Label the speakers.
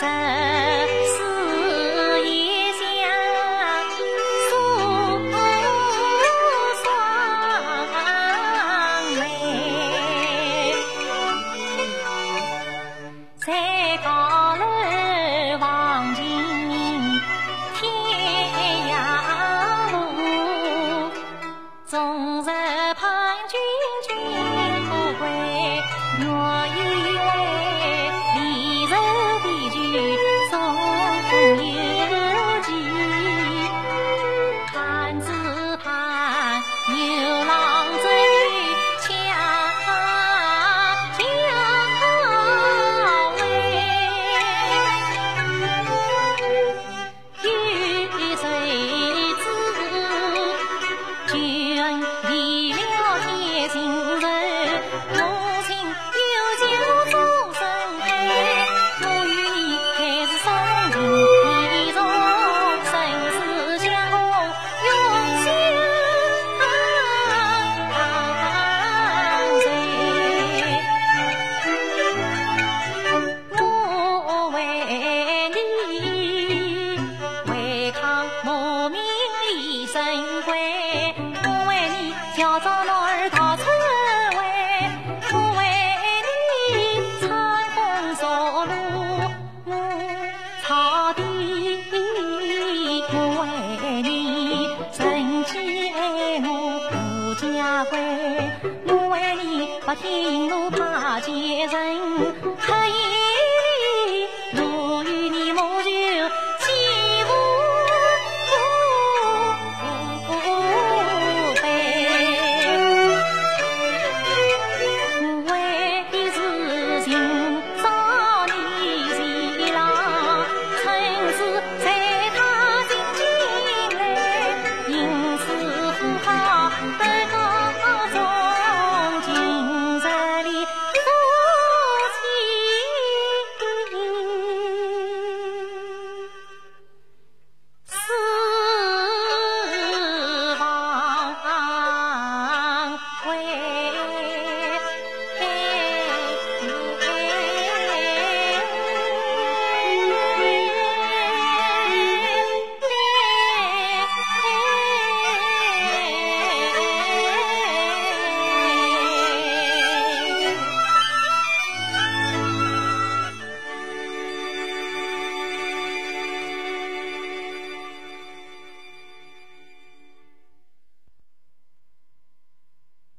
Speaker 1: 在。我名利神贵，我为你叫着老儿逃出位，我为你穿红纱路我草地，我为你人间爱我不家归，我为你不听我怕见人，黑夜。